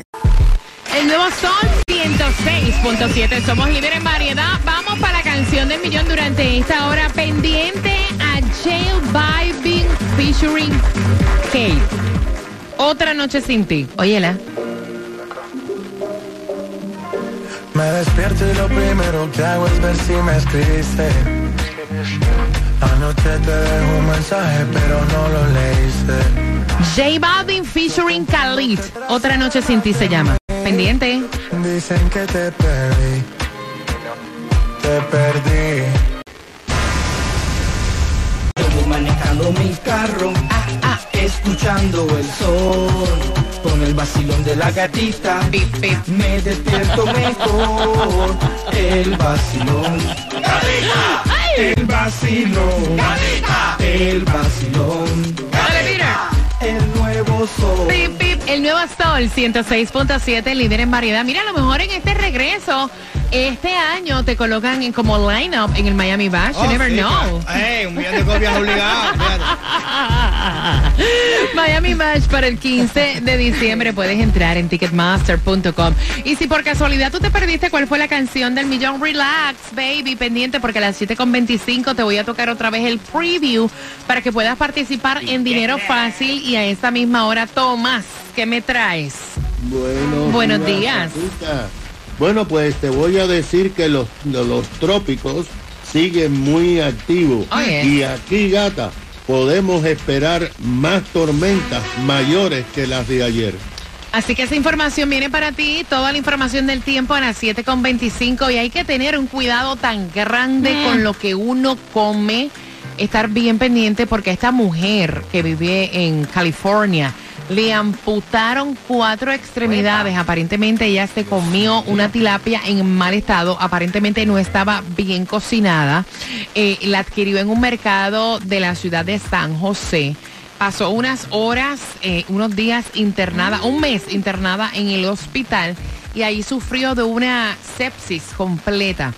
El nuevo Sol 106.7. Somos líderes en variedad. Vamos para la canción del millón durante esta hora. Pendiente a Jail Vibing featuring Kate. Otra noche sin ti. Óyela. Me despierto y lo primero que hago es ver si me escribiste. Anoche te dejo un mensaje, pero no lo leíste. J Balvin featuring Khalid. Otra noche sin ti se llama. Pendiente. Dicen que te perdí. Te perdí. Yo manejando mi carro, ah, ah, escuchando el sol, con el vacilón de la gatita, Pip, pip. me despierto mejor, el vacilón, gatita, el vacilón, gatita, el vacilón. El nuevo sol. Pip, pip. El nuevo Sol 106.7, líder en variedad. Mira, a lo mejor en este regreso, este año te colocan en- como line-up en el Miami Bash. You never know. Ey, un millón de copias obligadas. fíjate. Miami Bash para el 15 de diciembre. Puedes entrar en ticketmaster.com. Y si por casualidad tú te perdiste cuál fue la canción del millón, relax, baby, pendiente, porque a las 7.25 te voy a tocar otra vez el preview para que puedas participar en Dinero Fácil. Y a esta misma hora, Tomás, ¿qué me traes? Buenos, Buenos días. Bueno, pues te voy a decir que los, los, trópicos siguen muy activos. Oh. Y aquí, gata, podemos esperar más tormentas mayores que las de ayer. Así que esa información viene para ti, toda la información del tiempo a las 7.25 y hay que tener un cuidado tan grande con lo que uno come, estar bien pendiente porque esta mujer que vive en California le amputaron cuatro extremidades, aparentemente ella se comió una tilapia en mal estado, aparentemente no estaba bien cocinada, Eh, la adquirió en un mercado de la ciudad de San José. Pasó unas horas, eh, unos días internada, un mes internada en el hospital y ahí sufrió de una sepsis completa.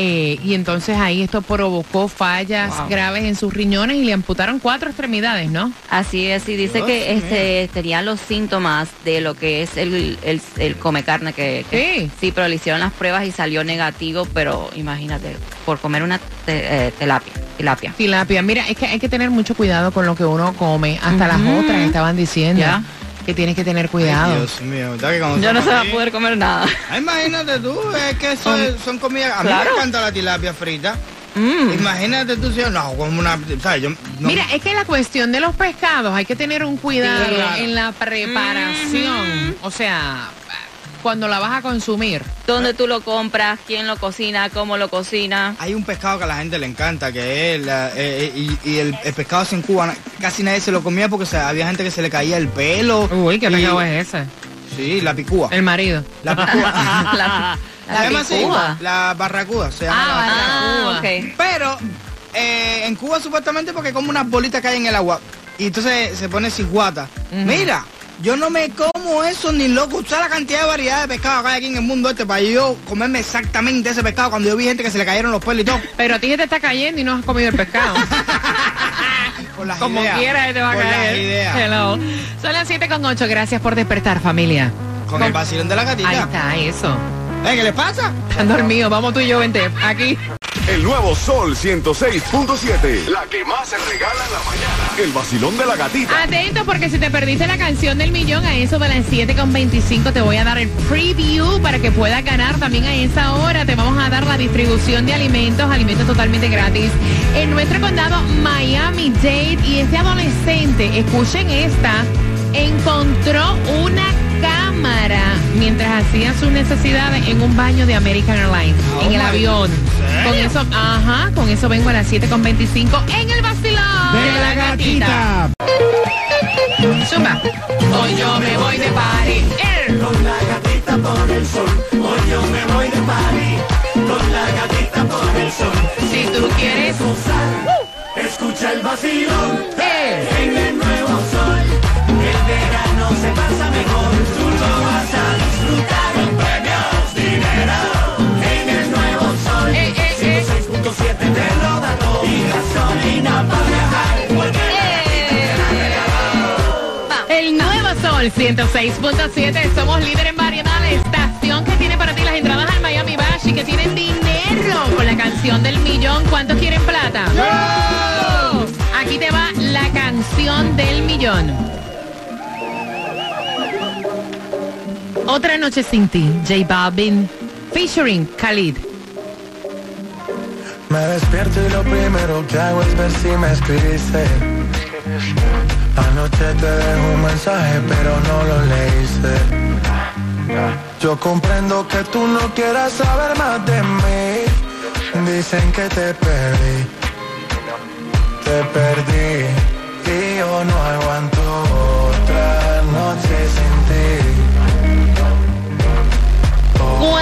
Eh, y entonces ahí esto provocó fallas graves en sus riñones y le amputaron cuatro extremidades, ¿no? Así es, y dice Dios que este tenían los síntomas de lo que es el, el, el come carne que, que- Sí. sí, pero le hicieron las pruebas y salió negativo, pero imagínate, por comer una te- eh, tilapia, tilapia. Tilapia, mira, es que hay que tener mucho cuidado con lo que uno come. Hasta las otras estaban diciendo Ya. Que tienes que tener Ay, cuidado. Dios mío, ¿verdad que cuando Yo no se va a poder comer nada. Ay, imagínate tú, es que eso Son- es- son comidas. A mí Claro. me encanta la tilapia frita. Mm. Imagínate tú, si no, como una. ¿sabes? Yo, no- Mira, es que la cuestión de los pescados hay que tener un cuidado Sí, claro. en la preparación. O sea, cuando la vas a consumir. ¿Dónde tú lo compras? ¿Quién lo cocina? ¿Cómo lo cocina? Hay un pescado que a la gente le encanta, que es la- eh, eh, y, y el, el pescado así en Cuba casi nadie se lo comía porque o sea, había gente que se le caía el pelo. Uy, qué y- pecado es ese. Sí, la picúa. El marido. La picúa. la, Se llama así, picúa. La barracuda se llama. la Ah, barracuda. Ah. Pero eh, en Cuba supuestamente porque como unas bolitas que hay en el agua y entonces se pone cijuata. Mira, yo no me como eso ni loco. ¿Sabes la cantidad de variedad de pescado que hay aquí en el mundo este para yo comerme exactamente ese pescado cuando yo vi gente que se le cayeron los pelos y todo? Pero a ti se te está cayendo y no has comido el pescado. Las Como ideas. quiera, te va a Por las caer. ideas. Hello. Son las 7 con 8. Gracias por despertar, familia. Con el vacilón de la gatita. Ahí está, eso. Eh, ¿Qué les pasa? Están dormidos. Vamos tú y yo, vente. Aquí. El nuevo Sol 106.7. La que más se regala en la mañana. El vacilón de la gatita. Atento porque si te perdiste la canción del millón a eso de las 7.25 te voy a dar el preview para que puedas ganar también a esa hora. Te vamos a dar la distribución de alimentos, alimentos totalmente gratis. En nuestro condado Miami-Dade y este adolescente, escuchen esta, encontró una cámara mientras hacía sus necesidades en un baño de American Airlines, Oh en el my avión. God. Con eso, ajá, con eso vengo a las 7.25 en el vacilón De la gatita. Zumba. Hoy yo me voy de party. Con la gatita por el sol, hoy yo me voy de party. Con la gatita por el sol, Si tú quieres. escucha el vacilón. eh. En el nuevo sol, el verano se pasa mejor. Sol 106.7. Somos líder en variedad. La estación que tiene para ti las entradas al Miami Bash y que tienen dinero con la canción del millón. ¿Cuántos quieren plata? Aquí te va la canción del millón. Otra noche sin ti, J Balvin, featuring Khalid. Me despierto y lo primero que hago es ver si me escribiste. Anoche te dejo un mensaje, pero no lo leíste. Yo comprendo que tú no quieras saber más de mí. Dicen que te perdí. Te perdí. Y yo no aguanto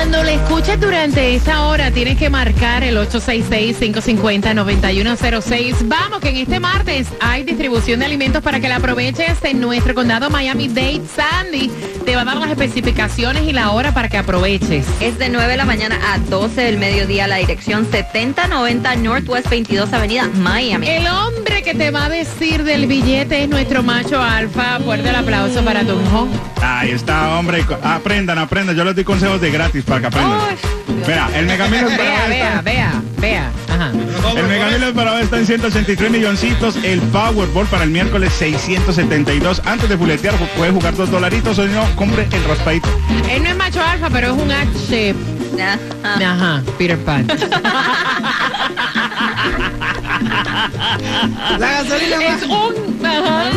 Cuando le escuches durante esta hora, tienes que marcar el 866-550-9106. Vamos, que en este martes hay distribución de alimentos para que la aproveches en nuestro condado Miami-Dade. Sandy te va a dar las especificaciones y la hora para que aproveches. Es de 9 de la mañana a 12 del mediodía la dirección 7090 Northwest 22 Avenida, Miami. El hombre que te va a decir del billete es nuestro macho alfa. Fuerte el aplauso para Tunjo. Ahí está, hombre. Aprendan, aprendan. Yo les doy consejos de gratis para que aprendan. Mira, el Megamil Vea, esperado vea, está, vea, vea. Ajá. el Megamil esperado está en 183 milloncitos. El Powerball para el miércoles 672. Antes de fuletear, puedes jugar dos dolaritos o si no, compre el raspadito. Él no es macho alfa, pero es un H. Ajá, Peter Pan. La gasolina más, es un... Ajá.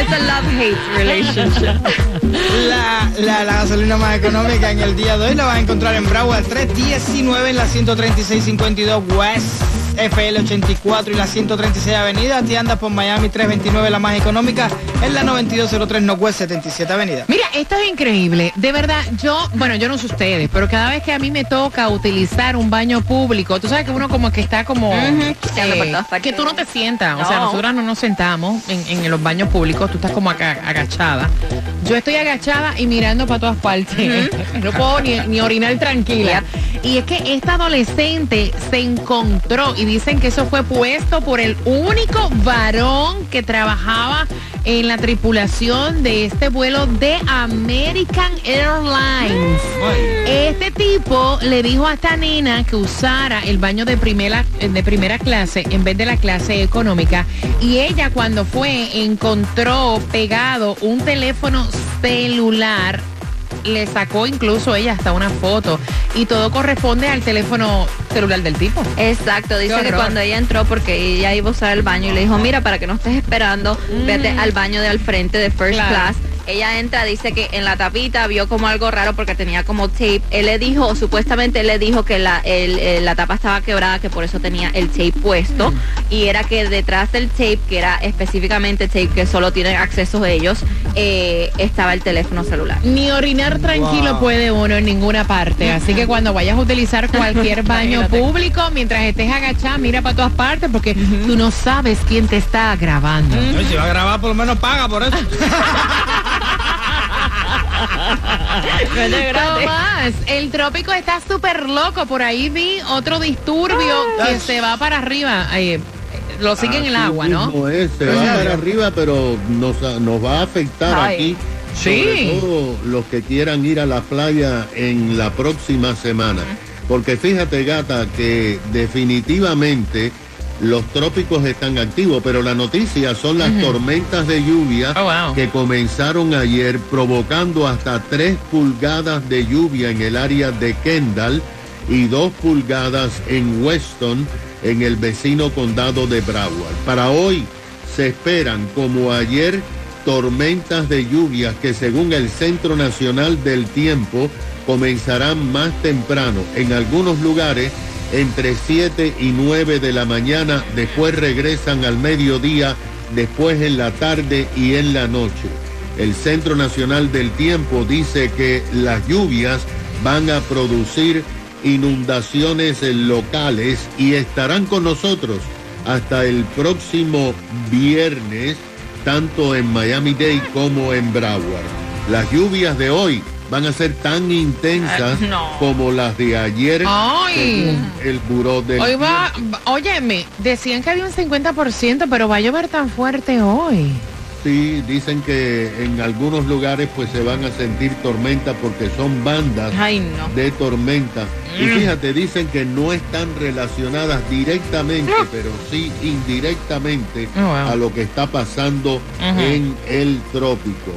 It's a love-hate relationship. la, la, la gasolina más económica en el día de hoy la vas a encontrar en Broward 319 en la 13652 West FL 84 y la 136 Avenida. Ti andas por Miami 329 la más económica en la 9203 Northwest 77 Avenida. Mira, esto es increíble. De verdad, yo, bueno, yo no sé ustedes, pero cada vez que a mí me toca utilizar un baño público, tú sabes que uno como que está como... Partes. que tú no te sientas. O sea, No. nosotras no nos sentamos en, en los baños públicos, tú estás como acá, agachada. Yo estoy agachada y mirando para todas partes. no puedo ni, ni orinar tranquila. Y es que esta adolescente se encontró y dicen que eso fue puesto por el único varón que trabajaba en la tripulación de este vuelo de American Airlines. Este tipo le dijo a esta nena que usara el baño de primera, de primera clase en vez de la clase económica. Y ella cuando fue encontró pegado un teléfono celular. Le sacó incluso ella hasta una foto. Y todo corresponde al teléfono celular del tipo. Exacto, dice que cuando ella entró, porque ella iba a usar el baño y le dijo, mira, para que no estés esperando, vete al baño de al frente de First Claro. Class. Ella entra, dice que en la tapita vio como algo raro porque tenía como tape. Él le dijo, supuestamente él le dijo que la, el- el- la tapa estaba quebrada, que por eso tenía el tape puesto. Y era que detrás del tape, que era específicamente tape que solo tienen acceso ellos, eh, estaba el teléfono celular. Ni orinar tranquilo Wow. puede uno en ninguna parte. Así que cuando vayas a utilizar cualquier baño público, mientras estés agachada, mira para todas partes porque tú no sabes quién te está grabando. Si va a grabar, por lo menos paga por eso. Tomás, el trópico está súper loco. Por ahí vi otro disturbio que se va para arriba. Eh, lo sigue en el agua, ¿no? es, se va para arriba, pero nos, nos va a afectar Ay. aquí. Sí. Sobre todo los que quieran ir a la playa en la próxima semana. Porque fíjate, gata, que definitivamente los trópicos están activos, pero la noticia son las tormentas de lluvia Oh, wow. que comenzaron ayer provocando hasta 3 pulgadas de lluvia en el área de Kendall y 2 pulgadas en Weston, en el vecino condado de Broward. Para hoy se esperan, como ayer, tormentas de lluvias que según el Centro Nacional del Tiempo comenzarán más temprano en algunos lugares entre 7 y 9 de la mañana, después regresan al mediodía, después en la tarde y en la noche. El Centro Nacional del Tiempo dice que las lluvias van a producir inundaciones locales y estarán con nosotros hasta el próximo viernes, tanto en Miami-Dade como en Broward. Las lluvias de hoy van a ser tan intensas como las de ayer Ay. el buró del Hoy va, óyeme, decían que había un 50%, pero va a llover tan fuerte hoy. Sí, dicen que en algunos lugares pues se van a sentir tormentas porque son bandas Ay, no. de tormenta. Y Mm. fíjate, dicen que no están relacionadas directamente, pero sí indirectamente Oh, wow. a lo que está pasando en el trópico.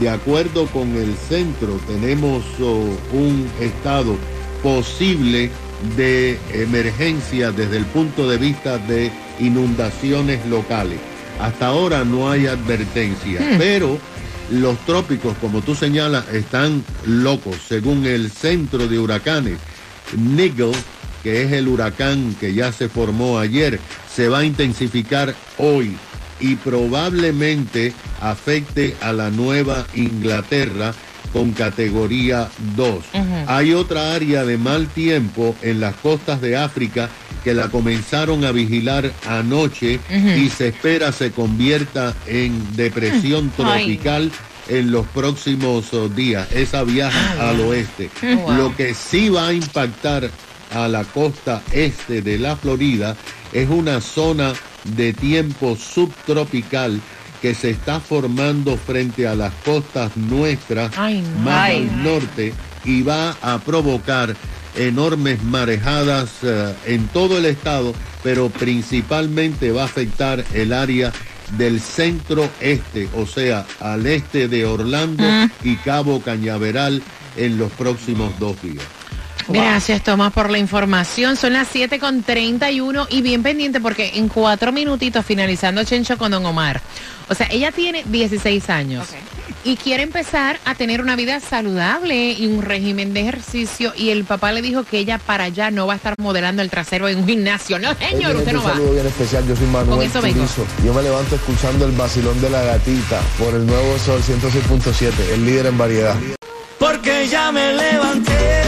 De acuerdo con el centro, tenemos oh, un estado posible de emergencia desde el punto de vista de inundaciones locales. Hasta ahora no hay advertencia, Hmm. pero los trópicos, como tú señalas, están locos. Según el centro de huracanes, Nigel, que es el huracán que ya se formó ayer, se va a intensificar hoy y probablemente afecte a la Nueva Inglaterra con categoría 2. Hay otra área de mal tiempo en las costas de África que la comenzaron a vigilar anoche y se espera se convierta en depresión tropical en los próximos oh, días. Esa viaja al oeste. Wow. Lo que sí va a impactar a la costa este de la Florida es una zona de tiempo subtropical que se está formando frente a las costas nuestras Ay, no. más Ay. al norte y va a provocar enormes marejadas eh, en todo el estado, pero principalmente va a afectar el área del centro este, o sea, al este de Orlando y Cabo Cañaveral en los próximos dos días. Gracias, Tomás, por la información. Son las 7 con 31 y bien pendiente porque en cuatro minutitos finalizando Chencho con Don Omar. O sea, ella tiene 16 años y quiere empezar a tener una vida saludable y un régimen de ejercicio y el papá le dijo que ella para allá no va a estar modelando el trasero en un gimnasio. No, señor, usted no un va. saludo bien especial, yo soy Manuel Con eso vengo. Turizo. Yo me levanto escuchando el vacilón de la gatita por el nuevo Sol 106.7, el líder en variedad. Porque ya me levanté.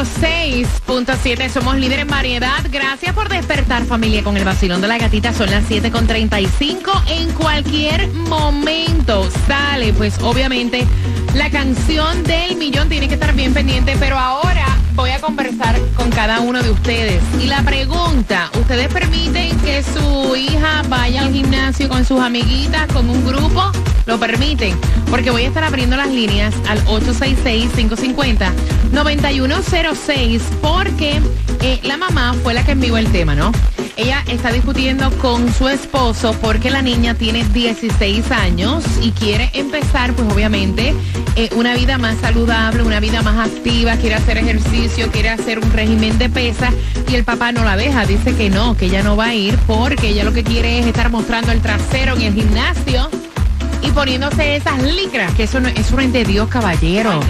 106.7, somos líder en variedad. Gracias por despertar familia con el vacilón de la gatita. Son las 7.35. En cualquier momento sale, pues obviamente, la canción del millón tiene que estar bien pendiente. Pero ahora voy a conversar con cada uno de ustedes. Y la pregunta, ¿ustedes permiten que su hija vaya al gimnasio con sus amiguitas, con un grupo? ¿Lo permiten? Porque voy a estar abriendo las líneas al 866-550-9106 porque eh, la mamá fue la que envió el tema, ¿no? Ella está discutiendo con su esposo porque la niña tiene 16 años y quiere empezar, pues obviamente, eh, una vida más saludable, una vida más activa, quiere hacer ejercicio, quiere hacer un régimen de pesas y el papá no la deja, dice que no, que ella no va a ir porque ella lo que quiere es estar mostrando el trasero en el gimnasio y poniéndose esas licras, que eso no, eso no es de Dios, caballero.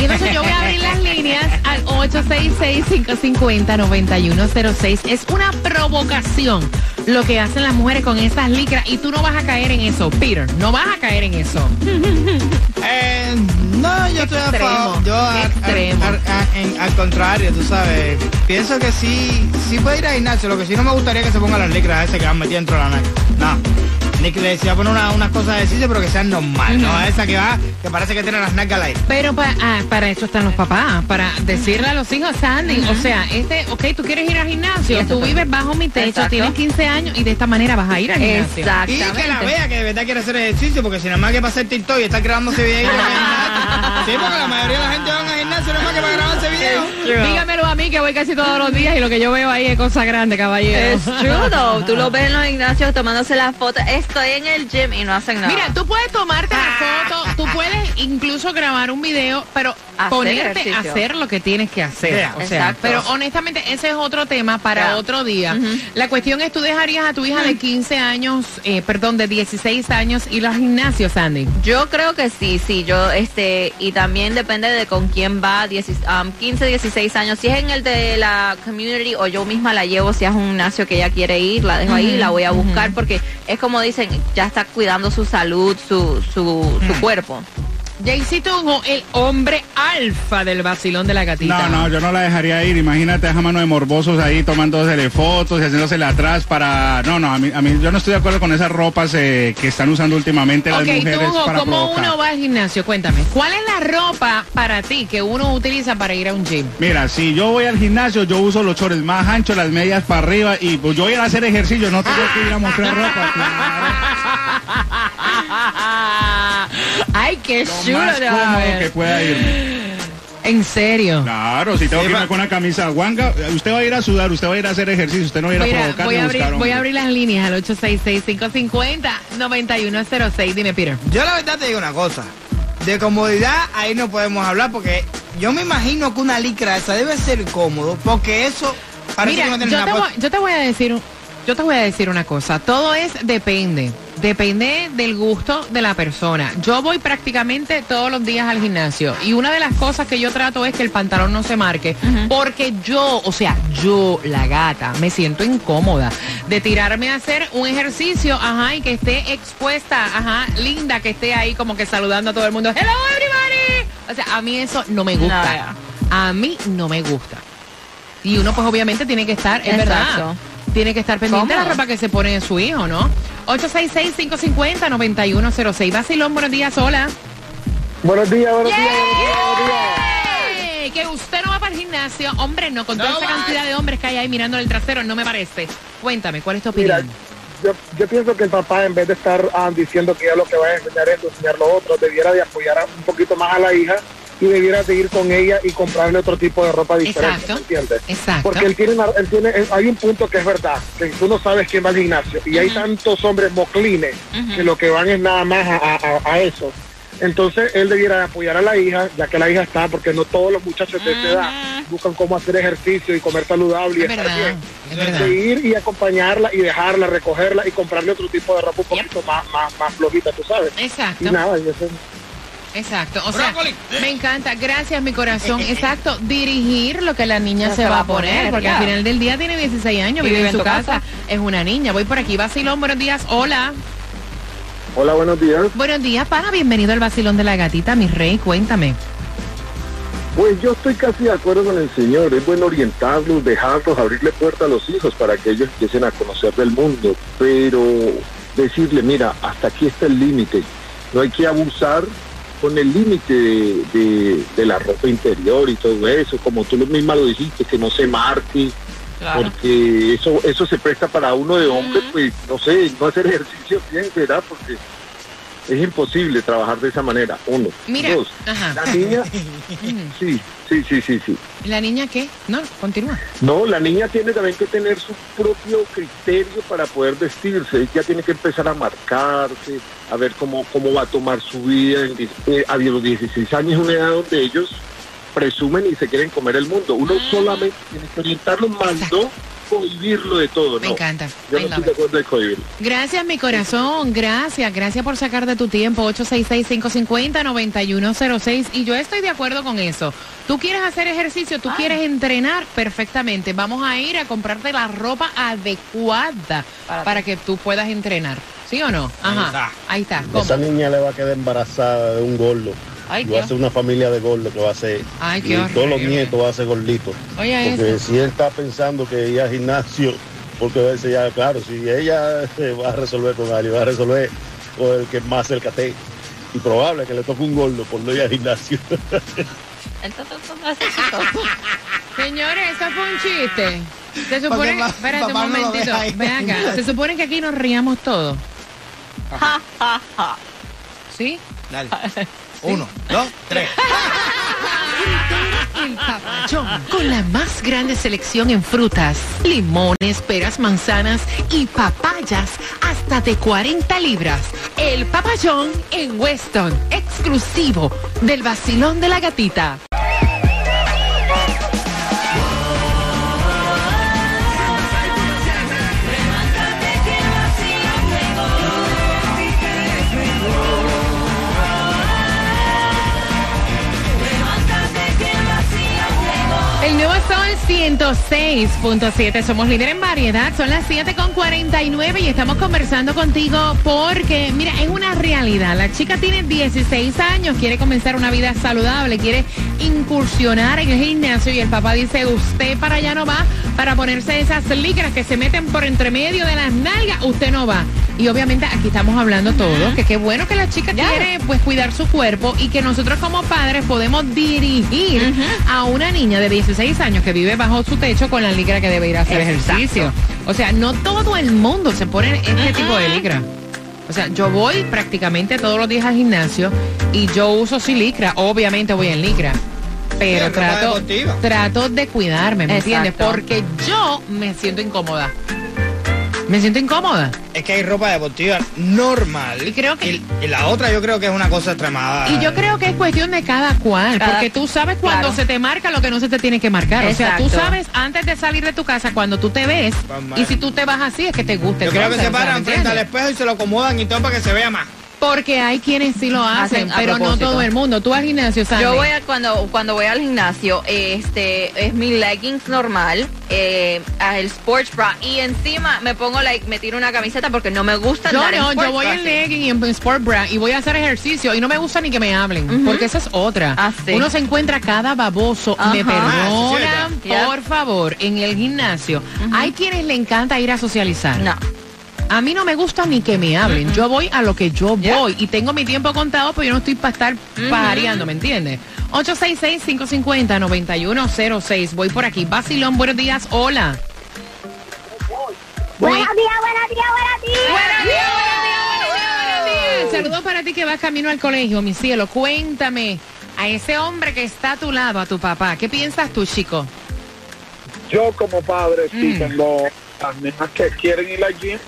Y entonces yo voy a abrir las líneas al 866-550-9106. Es una provocación lo que hacen las mujeres con esas licras y tú no vas a caer en eso, Peter, no vas a caer en eso. Eh, no, yo estoy a Extremo, favor. Yo a- a- a- a- en- al contrario, tú sabes. Pienso que sí, sí puede ir al gimnasio. Lo que sí no me gustaría que se ponga las licras ese que van metidas dentro de la nave. No. Ni que le decía poner una- unas cosas de ejercicio, pero que sean normal, ¿no? Esa que va, que parece que tiene las nalgas al aire. Pero pa- ah, para eso están los papás, para decirle a los hijos, Sandy, o sea, este, ok, tú quieres ir al gimnasio, tú vives bajo mi techo, Exacto. tienes 15 años y de esta manera vas a ir al gimnasio. Y que la vea que de verdad quiere hacer ejercicio, porque si nada más que para hacer TikTok y estar grabándose videos. sí, porque la mayoría de la gente van al que para. Dígamelo a mí que voy casi todos los días y lo que yo veo ahí es cosa grande, caballero. Es true, though. Tú lo ves en los gimnasios tomándose las fotos. Estoy en el gym y no hacen nada. Mira, tú puedes tomarte la foto, tú puedes incluso grabar un video, pero Hacer ponerte a hacer lo que tienes que hacer. Yeah, o sea, exacto. pero honestamente ese es otro tema para Yeah. otro día. La cuestión es, tú dejarías a tu hija de 15 años, eh, perdón, de 16 años ir al gimnasio, Sandy. Yo creo que sí, sí, yo, este, y también depende de con quién va, 10 um, 15, 16 años. Si es en el de la community o yo misma la llevo, si es un gimnasio que ella quiere ir, la dejo ahí, la voy a buscar porque es como dicen, ya está cuidando su salud, su, su, su cuerpo. Jaycee Tunjo, el hombre alfa del vacilón de la gatita. No, no, yo no la dejaría ir. Imagínate a mano de morbosos ahí tomándose fotos y haciéndosele atrás para... No, no, a mí, a mí yo no estoy de acuerdo con esas ropas eh, que están usando últimamente las mujeres Tunjo, para ¿cómo provocar. uno va al gimnasio? Cuéntame, ¿cuál es la ropa para ti que uno utiliza para ir a un gym? Mira, si yo voy al gimnasio, yo uso los chores más anchos, las medias para arriba y pues yo voy a hacer ejercicio, no tengo que ir a mostrar ropa. Ay, qué Lo chulo más te va a cómodo ver. que pueda ir. En serio. Claro, si tengo que irme con una camisa guanga, usted va a ir a sudar, usted va a ir a hacer ejercicio, usted no va a ir a Mira, provocar voy, a abrir, voy a abrir las líneas al 866-550-9106. Dime, Peter. Yo la verdad te digo una cosa. De comodidad ahí no podemos hablar porque yo me imagino que una licra esa debe ser cómodo porque eso parece Mira, que no tiene yo te, voy, yo te voy a decir, yo te voy a decir una cosa. Todo es depende. Depende del gusto de la persona. Yo voy prácticamente todos los días al gimnasio y una de las cosas que yo trato es que el pantalón no se marque porque yo, o sea, yo, la gata, me siento incómoda de tirarme a hacer un ejercicio, ajá, y que esté expuesta, ajá, linda, que esté ahí como que saludando a todo el mundo. Hello everybody. O sea, a mí eso no me gusta. A mí no me gusta. Y uno pues obviamente tiene que estar, es verdad, tiene que estar pendiente de la ropa que se pone su hijo, ¿no? 866-550-9106. Basilón, buenos días, hola. Buenos días, buenos días, ¡Yay! Que usted no va para el gimnasio, hombre, no, con toda esa cantidad de hombres que hay ahí mirando el trasero, no me parece. Cuéntame, ¿cuál es tu Mira, opinión? yo, yo pienso que el papá, en vez de estar ah, diciendo que ya lo que va a enseñar es enseñar lo otro, debiera de apoyar un poquito más a la hija y debiera de ir con ella y comprarle otro tipo de ropa diferente, Exacto. ¿me entiendes? Exacto. Porque él tiene, una- él tiene, hay un punto que es verdad, que tú no sabes quién va al gimnasio y hay tantos hombres moclines que lo que van es nada más a, a- a eso. Entonces él debiera de apoyar a la hija, ya que la hija está, porque no todos los muchachos de esta edad buscan cómo hacer ejercicio y comer saludable y Es estar verdad, bien. es. De ir y acompañarla y dejarla, recogerla y comprarle otro tipo de ropa un poquito más, más, más flojita, tú sabes. Exacto. Y nada, y eso Exacto, o sea, me encanta, gracias mi corazón, exacto, dirigir lo que la niña se, va a poner, porque al final del día tiene 16 años, vive vive en su casa. es una niña, voy por aquí, Vacilón, buenos días, hola, Hola, buenos días. buenos días, pana, bienvenido al Vacilón de la Gatita, mi rey, cuéntame. Pues yo estoy casi de acuerdo con el señor. Es bueno orientarlos, dejarlos, abrirle puerta a los hijos para que ellos empiecen a conocer del mundo. Pero decirle, mira, hasta aquí está el límite. No hay que abusar con el límite de, de- de la ropa interior y todo eso. Como tú lo misma lo dijiste, que no se marque. Porque eso eso se presta para uno de hombre, pues no sé, no hacer ejercicio bien, ¿verdad? Porque es imposible trabajar de esa manera. Uno. Mira, Dos. ajá. La niña, sí, sí, sí, sí, sí. ¿La niña qué? No, continúa. No, la niña tiene también que tener su propio criterio para poder vestirse. Ella tiene que empezar a marcarse, a ver cómo, cómo va a tomar su vida. Eh, a los 16 años es una edad donde ellos presumen y se quieren comer el mundo. Uno solamente tiene que orientarlo, más no cohibirlo de todo. Me no. encanta. Yo I no love estoy de acuerdo de cohibirlo. Gracias, mi corazón. Gracias. Gracias por sacar de tu tiempo. 866-550-9106. Y yo estoy de acuerdo con eso. Tú quieres hacer ejercicio, tú quieres entrenar perfectamente. Vamos a ir a comprarte la ropa adecuada para, que tú puedas entrenar. ¿Sí o no? Ajá. Ahí está. ¿Cómo? Esa niña le va a quedar embarazada de un gordo. Ay, y va a Dios. ser una familia de gordos que va a ser. Ay, qué y todos los nietos van a ser gorditos. Oye, Porque eso. si él está pensando que ir al gimnasio, porque va a decir ya, claro, si ella eh, va a resolver con alguien, va a resolver con el que más cerca esté. Y probable que le toque un gordo por no ir al gimnasio. Señores, eso fue un chiste. Se supone, pa- espérate un no lo momentito, ahí. ven acá. Se supone que aquí nos riamos todos. ¿Sí? Dale. Uno, dos, tres. Con la más grande selección en frutas, limones, peras, manzanas y papayas hasta de 40 libras. El papayón en Weston, exclusivo del vacilón de la gatita. Sol 106.7. Somos líder en variedad. Son las 7.49 y estamos conversando contigo porque, mira, es una realidad. La chica tiene 16 años, quiere comenzar una vida saludable, quiere incursionar en el gimnasio y el papá dice, usted para allá no va para ponerse esas licras que se meten por entre medio de las nalgas. Usted no va. Y obviamente aquí estamos hablando todos, que qué bueno que la chica quiere pues cuidar su cuerpo y que nosotros como padres podemos dirigir a una niña de 16 años que vive bajo su techo con la licra que debe ir a hacer Exacto. ejercicio. O sea, no todo el mundo se pone este tipo de licra. O sea, yo voy prácticamente todos los días al gimnasio y yo uso sí licra, obviamente voy en licra. Pero Sí, trato, trato de cuidarme, ¿me entiendes? Porque yo me siento incómoda. Me siento incómoda. Es que hay ropa deportiva normal. Y creo que- Y, y la otra yo creo que es una cosa extremada. Y yo creo que es cuestión de cada cual, Cada- porque tú sabes cuando claro. se te marca lo que no se te tiene que marcar. O sea, tú sabes antes de salir de tu casa cuando tú te ves Vamos, y si tú te vas así es que te gusta. Yo creo que entonces, se paran ¿me frente al espejo y se lo acomodan y todo para que se vea más. Porque hay quienes sí lo hacen, pero no todo el mundo. Tú al gimnasio, Sandy. Yo voy a, cuando, cuando voy al gimnasio, este, es mi leggings normal, eh, el sports bra y encima me pongo like, me tiro una camiseta porque no me gusta Yo andar no, yo voy bra en así. legging y en sport bra y voy a hacer ejercicio y no me gusta ni que me hablen, porque esa es otra. Ah, sí. Uno se encuentra cada baboso, me Ajá. perdonan, Ah, sí, por favor, en el gimnasio. Hay quienes le encanta ir a socializar. No. A mí no me gusta ni que me hablen. Yo voy a lo que yo voy y tengo mi tiempo contado, pero yo no estoy para estar pajareando, ¿me entiendes? 866-550-9106. Voy por aquí. Basilón, buenos días. Hola. Buenos días, buenos días, buenos días. Buenos días, buenos días, buenos días, buenos días. Saludos para ti que vas camino al colegio, mi cielo. Cuéntame a ese hombre que está a tu lado, a tu papá. ¿Qué piensas tú, chico? Yo como padre sí Mm. tengo las nenas que quieren ir al gym.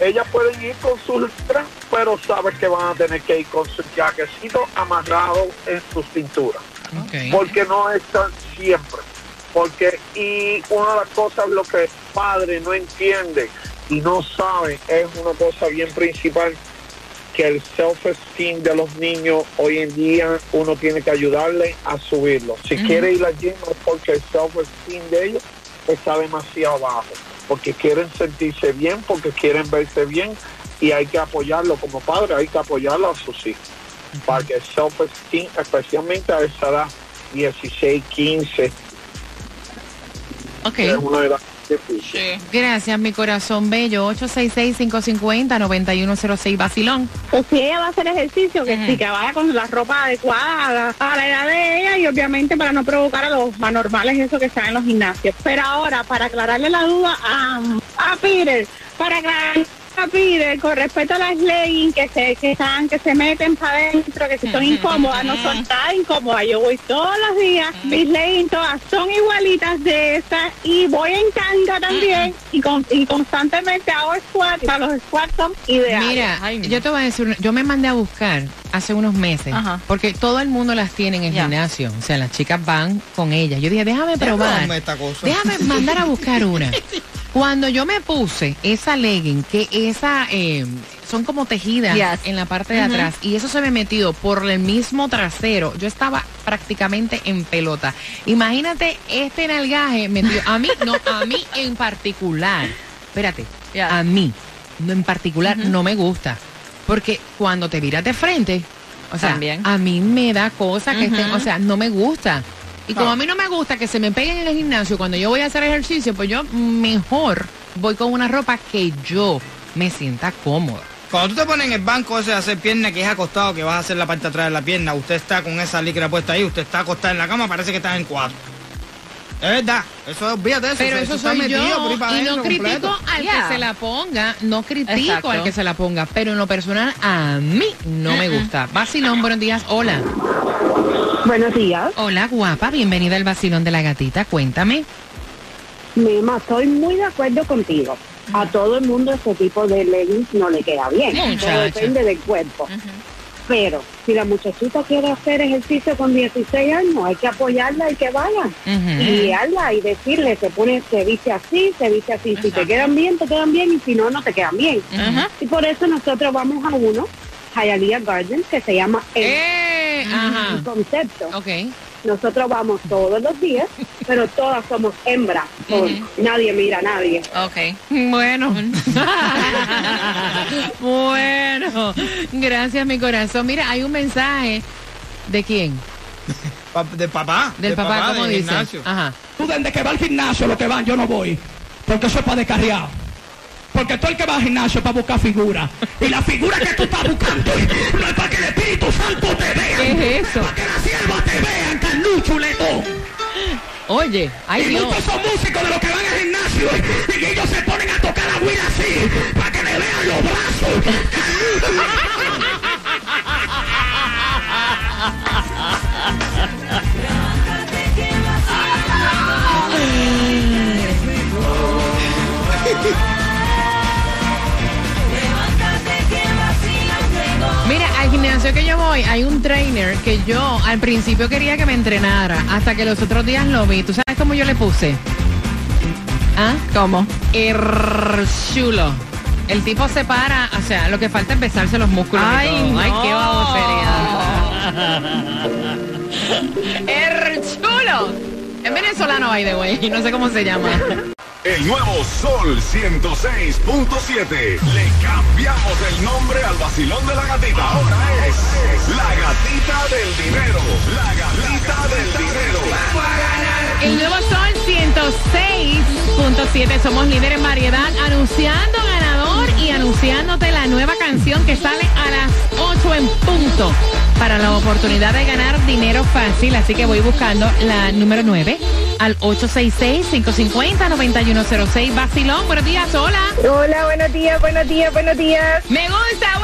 Ellas pueden ir con sus letras, pero sabes que van a tener que ir con su jaquecito amarrado en su cintura. Porque no están siempre. Porque, y una de las cosas lo que el padre no entiende y no sabe es una cosa bien principal que el self-esteem de los niños hoy en día uno tiene que ayudarle a subirlo. Si quiere ir al gym es porque el self-esteem de ellos está demasiado bajo, porque quieren sentirse bien, porque quieren verse bien y hay que apoyarlo como padre, hay que apoyarlo a sus hijos. Para que el self-esteem, especialmente a esa edad, 16, 15, Ok. es una edad Gracias, mi corazón bello. 866-550-9106. Basilón. Pues si ella va a hacer ejercicio, que sí, que vaya con la ropa adecuada a la, a la edad de ella y obviamente para no provocar a los anormales eso que están en los gimnasios. Pero ahora, para aclararle la duda a, a Peter, para aclararle Peter con respecto a las leggings que se, que están, que se meten para adentro, que si son incómodas, no son tan incómodas. Yo voy todos los días, mis leggings todas son igualitas de esas y voy en tanga también y, con, y constantemente hago squat, sea, los squats son ideales. Mira, Ay, yo te voy a decir, yo me mandé a buscar hace unos meses, Ajá. porque todo el mundo las tiene en el Ya. gimnasio. O sea, las chicas van con ellas. Yo dije, déjame probar. Déjame esta cosa. Déjame mandar a buscar una. Cuando yo me puse esa legging, que esa eh, son como tejidas Yes. en la parte de atrás, y eso se me metió por el mismo trasero, yo estaba prácticamente en pelota. Imagínate este nalgaje metido. A mí, no, a mí en particular. Espérate, a mí, en particular, no me gusta. Porque cuando te miras de frente, o sea, También. a mí me da cosas que estén, o sea, no me gusta. Y como a mí no me gusta que se me peguen en el gimnasio cuando yo voy a hacer ejercicio, pues yo mejor voy con una ropa que yo me sienta cómoda. Cuando tú te pones en el banco ese de hacer pierna que es acostado, que vas a hacer la parte de atrás de la pierna, usted está con esa licra puesta ahí, usted está acostado en la cama, parece que estás en cuatro. Es verdad, eso olvídate de eso. Pero eso, eso soy yo por ahí para y no critico completo. al Yeah. que se la ponga, no critico Exacto. al que se la ponga, pero en lo personal a mí no me gusta. Basilón, buenos días, hola. Buenos días. Hola, guapa, bienvenida al vacilón de la gatita. Cuéntame. Mima, estoy muy de acuerdo contigo. A todo el mundo ese tipo de leggings no le queda bien. Todo depende del cuerpo. Pero si la muchachita quiere hacer ejercicio con 16 años, hay que apoyarla y que vaya. Y guiarla y decirle, se pone, se viste así, se viste así. Si te quedan bien, te quedan bien y si no, no te quedan bien. Y por eso nosotros vamos a uno, Hialeah Gardens, que se llama El, Eh, ajá. el Concepto. Ok. Nosotros vamos todos los días, pero todas somos hembras. Nadie mira a nadie. Ok. Bueno. bueno. Gracias, mi corazón. Mira, hay un mensaje. ¿De quién? Pa- de papá. Del de papá, ¿cómo del dice? gimnasio. Ajá. Tú desde que va al gimnasio, lo que van, yo no voy. Porque eso es para descarriado. Porque todo el que va al gimnasio es para buscar figura. Y la figura que tú estás buscando no es para que el Espíritu Santo te vea. ¿Qué es eso? Para que la sierva te vea, carnucho, letón. Oye, ay y Dios. muchos son músicos de los que van al gimnasio y ellos se ponen a tocar la guira así para que le vean los brazos. gimnasio que yo voy hay un trainer que yo al principio quería que me entrenara, hasta que los otros días lo vi. ¿Tú sabes cómo yo le puse? ¿Ah? ¿Cómo? chulo. El tipo se para, o sea, lo que falta es besarse los músculos. y Ay, todo. Ay, qué no. babosería. chulo. Es venezolano, by the way, no sé cómo se llama. El nuevo Sol 106.7. Le cambiamos el nombre al vacilón de la gatita. Ahora es la gatita del dinero. La gatita del dinero. El nuevo Sol 106.7, somos líderes en variedad, anunciando ganador y anunciándote la nueva canción que sale a las 8 en punto para la oportunidad de ganar dinero fácil. Así que voy buscando la número 9 al 866-550-9106. Basilón, buenos días, hola. Hola, buenos días, buenos días, buenos días. Me gusta,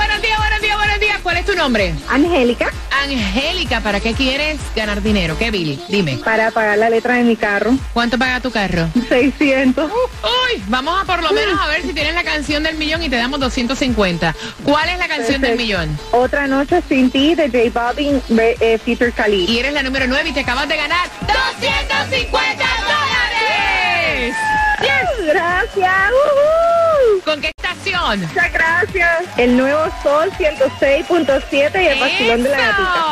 ¿Cuál es tu nombre? Angélica, Angélica, ¿para qué quieres ganar dinero? ¿Qué, Billy? Dime. para pagar la letra de mi carro, ¿Cuánto paga tu carro? 600. Uy, vamos a por lo menos a ver si tienes la canción del millón y te damos 250. ¿Cuál es la canción del millón? Otra noche sin ti de J Balvin, eh, Feature Cali. Y eres la número 9 y te acabas de ganar 250 dólares. Gracias. ujú. ¿Con qué estación? Muchas gracias. El nuevo Sol 106.7 y el vacilón de la gatita.